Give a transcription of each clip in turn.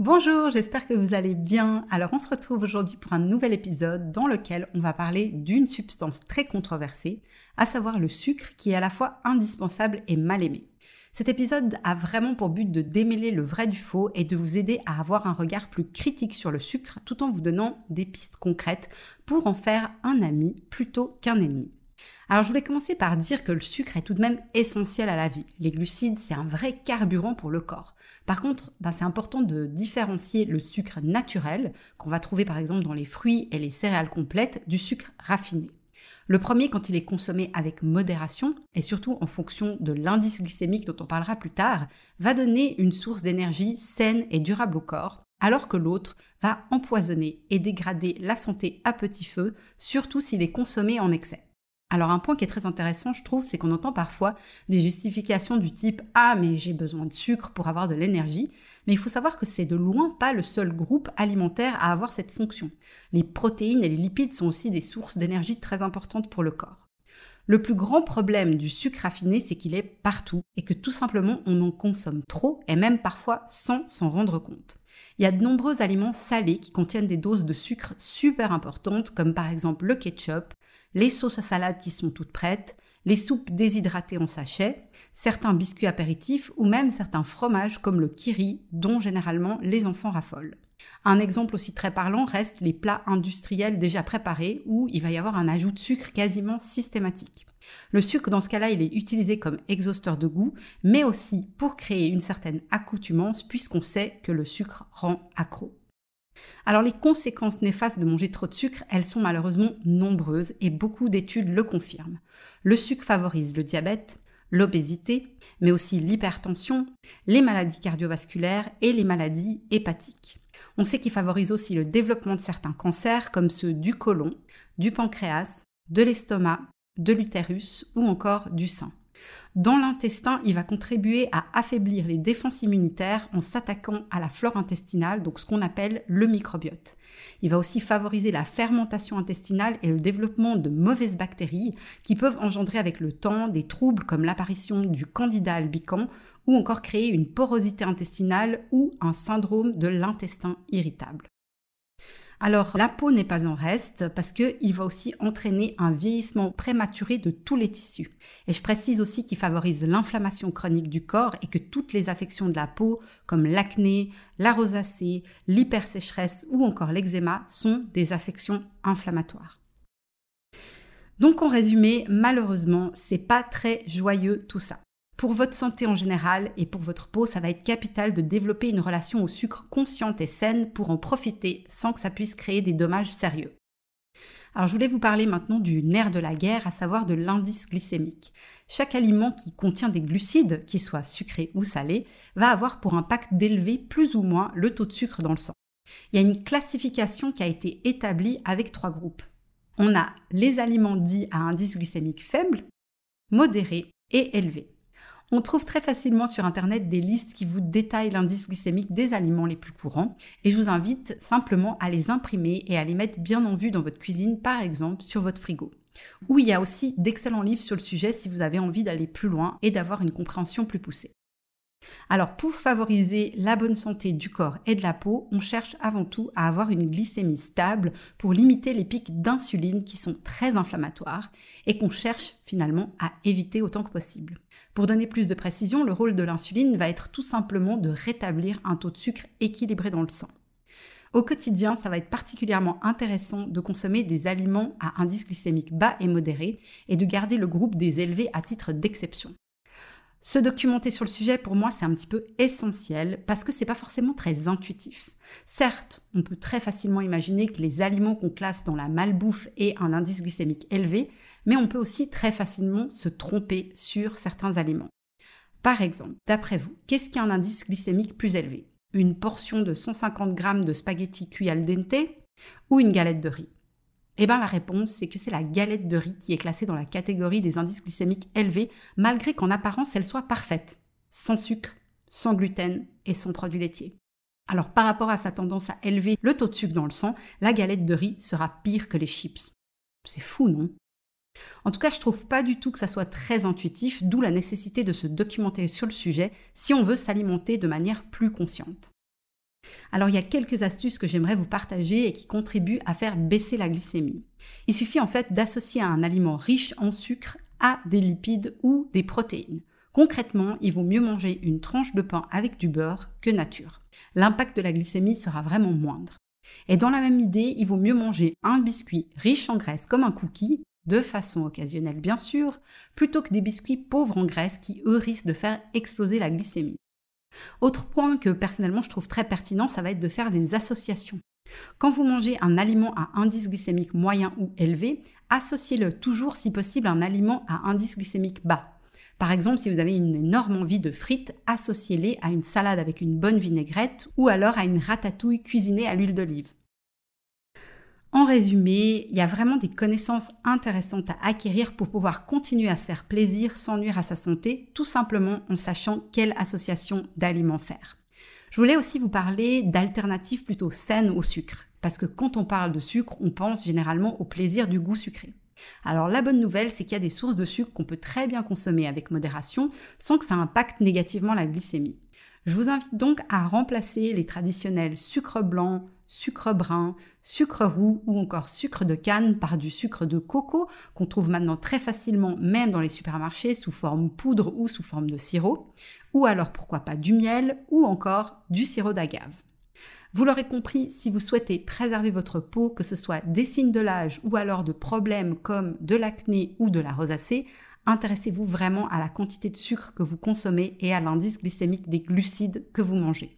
Bonjour, j'espère que vous allez bien. Alors on se retrouve aujourd'hui pour un nouvel épisode dans lequel on va parler d'une substance très controversée, à savoir le sucre qui est à la fois indispensable et mal aimé. Cet épisode a vraiment pour but de démêler le vrai du faux et de vous aider à avoir un regard plus critique sur le sucre tout en vous donnant des pistes concrètes pour en faire un ami plutôt qu'un ennemi. Alors je voulais commencer par dire que le sucre est tout de même essentiel à la vie. Les glucides, c'est un vrai carburant pour le corps. Par contre, ben, c'est important de différencier le sucre naturel, qu'on va trouver par exemple dans les fruits et les céréales complètes, du sucre raffiné. Le premier, quand il est consommé avec modération, et surtout en fonction de l'indice glycémique dont on parlera plus tard, va donner une source d'énergie saine et durable au corps, alors que l'autre va empoisonner et dégrader la santé à petit feu, surtout s'il est consommé en excès. Alors un point qui est très intéressant, je trouve, c'est qu'on entend parfois des justifications du type ⁇ Ah mais j'ai besoin de sucre pour avoir de l'énergie ⁇ mais il faut savoir que c'est de loin pas le seul groupe alimentaire à avoir cette fonction. Les protéines et les lipides sont aussi des sources d'énergie très importantes pour le corps. Le plus grand problème du sucre raffiné, c'est qu'il est partout et que tout simplement on en consomme trop et même parfois sans s'en rendre compte. Il y a de nombreux aliments salés qui contiennent des doses de sucre super importantes, comme par exemple le ketchup, les sauces à salade qui sont toutes prêtes, les soupes déshydratées en sachet, certains biscuits apéritifs ou même certains fromages comme le kiri dont généralement les enfants raffolent. Un exemple aussi très parlant reste les plats industriels déjà préparés où il va y avoir un ajout de sucre quasiment systématique. Le sucre, dans ce cas-là, il est utilisé comme exhausteur de goût, mais aussi pour créer une certaine accoutumance, puisqu'on sait que le sucre rend accro. Alors les conséquences néfastes de manger trop de sucre, elles sont malheureusement nombreuses et beaucoup d'études le confirment. Le sucre favorise le diabète, l'obésité, mais aussi l'hypertension, les maladies cardiovasculaires et les maladies hépatiques. On sait qu'il favorise aussi le développement de certains cancers comme ceux du côlon, du pancréas, de l'estomac, de l'utérus ou encore du sein. Dans l'intestin, il va contribuer à affaiblir les défenses immunitaires en s'attaquant à la flore intestinale, donc ce qu'on appelle le microbiote. Il va aussi favoriser la fermentation intestinale et le développement de mauvaises bactéries qui peuvent engendrer avec le temps des troubles comme l'apparition du candida albicans ou encore créer une porosité intestinale ou un syndrome de l'intestin irritable. Alors la peau n'est pas en reste parce qu'il va aussi entraîner un vieillissement prématuré de tous les tissus. Et je précise aussi qu'il favorise l'inflammation chronique du corps et que toutes les affections de la peau comme l'acné, la rosacée, l'hypersécheresse ou encore l'eczéma sont des affections inflammatoires. Donc en résumé, malheureusement, c'est pas très joyeux tout ça. Pour votre santé en général et pour votre peau, ça va être capital de développer une relation au sucre consciente et saine pour en profiter sans que ça puisse créer des dommages sérieux. Alors je voulais vous parler maintenant du nerf de la guerre, à savoir de l'indice glycémique. Chaque aliment qui contient des glucides, qu'ils soient sucrés ou salés, va avoir pour impact d'élever plus ou moins le taux de sucre dans le sang. Il y a une classification qui a été établie avec trois groupes. On a les aliments dits à indice glycémique faible, modéré et élevé. On trouve très facilement sur Internet des listes qui vous détaillent l'indice glycémique des aliments les plus courants et je vous invite simplement à les imprimer et à les mettre bien en vue dans votre cuisine, par exemple sur votre frigo. Où il y a aussi d'excellents livres sur le sujet si vous avez envie d'aller plus loin et d'avoir une compréhension plus poussée. Alors pour favoriser la bonne santé du corps et de la peau, on cherche avant tout à avoir une glycémie stable pour limiter les pics d'insuline qui sont très inflammatoires et qu'on cherche finalement à éviter autant que possible. Pour donner plus de précision, le rôle de l'insuline va être tout simplement de rétablir un taux de sucre équilibré dans le sang. Au quotidien, ça va être particulièrement intéressant de consommer des aliments à indice glycémique bas et modéré et de garder le groupe des élevés à titre d'exception. Se documenter sur le sujet, pour moi, c'est un petit peu essentiel parce que c'est pas forcément très intuitif. Certes, on peut très facilement imaginer que les aliments qu'on classe dans la malbouffe aient un indice glycémique élevé, mais on peut aussi très facilement se tromper sur certains aliments. Par exemple, d'après vous, qu'est-ce qui a un indice glycémique plus élevé? Une portion de 150 g de spaghettis cuits al dente ou une galette de riz? Eh bien la réponse, c'est que c'est la galette de riz qui est classée dans la catégorie des indices glycémiques élevés, malgré qu'en apparence elle soit parfaite, sans sucre, sans gluten et sans produits laitiers. Alors par rapport à sa tendance à élever le taux de sucre dans le sang, la galette de riz sera pire que les chips. C'est fou, non? En tout cas, je trouve pas du tout que ça soit très intuitif, d'où la nécessité de se documenter sur le sujet si on veut s'alimenter de manière plus consciente. Alors il y a quelques astuces que j'aimerais vous partager et qui contribuent à faire baisser la glycémie. Il suffit en fait d'associer un aliment riche en sucre à des lipides ou des protéines. Concrètement, il vaut mieux manger une tranche de pain avec du beurre que nature. L'impact de la glycémie sera vraiment moindre. Et dans la même idée, il vaut mieux manger un biscuit riche en graisse comme un cookie, de façon occasionnelle bien sûr, plutôt que des biscuits pauvres en graisse qui, eux, risquent de faire exploser la glycémie. Autre point que personnellement je trouve très pertinent, ça va être de faire des associations. Quand vous mangez un aliment à indice glycémique moyen ou élevé, associez-le toujours si possible à un aliment à indice glycémique bas. Par exemple, si vous avez une énorme envie de frites, associez-les à une salade avec une bonne vinaigrette ou alors à une ratatouille cuisinée à l'huile d'olive. En résumé, il y a vraiment des connaissances intéressantes à acquérir pour pouvoir continuer à se faire plaisir sans nuire à sa santé, tout simplement en sachant quelle association d'aliments faire. Je voulais aussi vous parler d'alternatives plutôt saines au sucre, parce que quand on parle de sucre, on pense généralement au plaisir du goût sucré. Alors la bonne nouvelle, c'est qu'il y a des sources de sucre qu'on peut très bien consommer avec modération sans que ça impacte négativement la glycémie. Je vous invite donc à remplacer les traditionnels sucre blanc, sucre brun, sucre roux ou encore sucre de canne par du sucre de coco qu'on trouve maintenant très facilement même dans les supermarchés sous forme poudre ou sous forme de sirop, ou alors pourquoi pas du miel ou encore du sirop d'agave. Vous l'aurez compris, si vous souhaitez préserver votre peau, que ce soit des signes de l'âge ou alors de problèmes comme de l'acné ou de la rosacée, intéressez-vous vraiment à la quantité de sucre que vous consommez et à l'indice glycémique des glucides que vous mangez.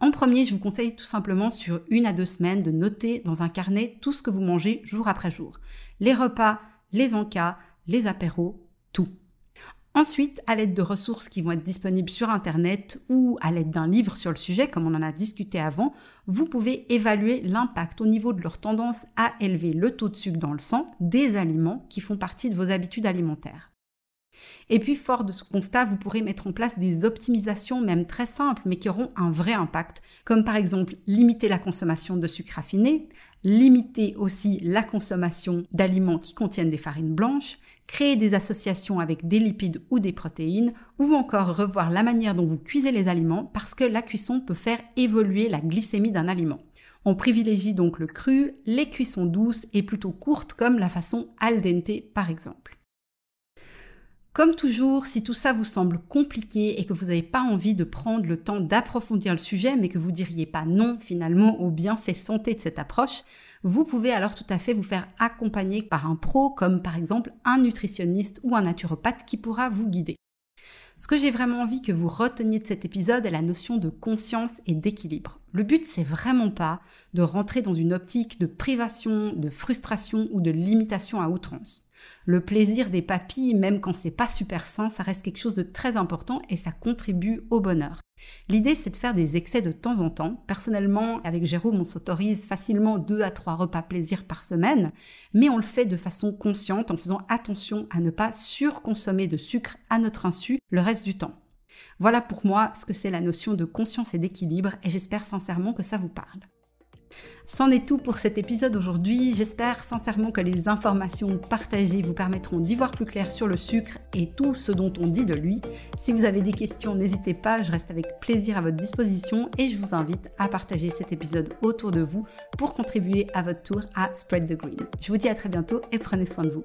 En premier, je vous conseille tout simplement sur une à deux semaines de noter dans un carnet tout ce que vous mangez jour après jour. Les repas, les encas, les apéros, tout. Ensuite, à l'aide de ressources qui vont être disponibles sur Internet ou à l'aide d'un livre sur le sujet, comme on en a discuté avant, vous pouvez évaluer l'impact au niveau de leur tendance à élever le taux de sucre dans le sang des aliments qui font partie de vos habitudes alimentaires. Et puis, fort de ce constat, vous pourrez mettre en place des optimisations, même très simples, mais qui auront un vrai impact, comme par exemple limiter la consommation de sucre raffiné, limiter aussi la consommation d'aliments qui contiennent des farines blanches, créer des associations avec des lipides ou des protéines, ou encore revoir la manière dont vous cuisez les aliments parce que la cuisson peut faire évoluer la glycémie d'un aliment. On privilégie donc le cru, les cuissons douces et plutôt courtes comme la façon al dente par exemple. Comme toujours, si tout ça vous semble compliqué et que vous n'avez pas envie de prendre le temps d'approfondir le sujet, mais que vous diriez pas non finalement au bienfait santé de cette approche, vous pouvez alors tout à fait vous faire accompagner par un pro comme par exemple un nutritionniste ou un naturopathe qui pourra vous guider. Ce que j'ai vraiment envie que vous reteniez de cet épisode est la notion de conscience et d'équilibre. Le but, c'est vraiment pas de rentrer dans une optique de privation, de frustration ou de limitation à outrance. Le plaisir des papilles, même quand c'est pas super sain, ça reste quelque chose de très important et ça contribue au bonheur. L'idée, c'est de faire des excès de temps en temps. Personnellement, avec Jérôme, on s'autorise facilement deux à trois repas plaisir par semaine, mais on le fait de façon consciente en faisant attention à ne pas surconsommer de sucre à notre insu le reste du temps. Voilà pour moi ce que c'est la notion de conscience et d'équilibre et j'espère sincèrement que ça vous parle. C'en est tout pour cet épisode aujourd'hui. J'espère sincèrement que les informations partagées vous permettront d'y voir plus clair sur le sucre et tout ce dont on dit de lui. Si vous avez des questions, n'hésitez pas, je reste avec plaisir à votre disposition et je vous invite à partager cet épisode autour de vous pour contribuer à votre tour à Spread the Green. Je vous dis à très bientôt et prenez soin de vous.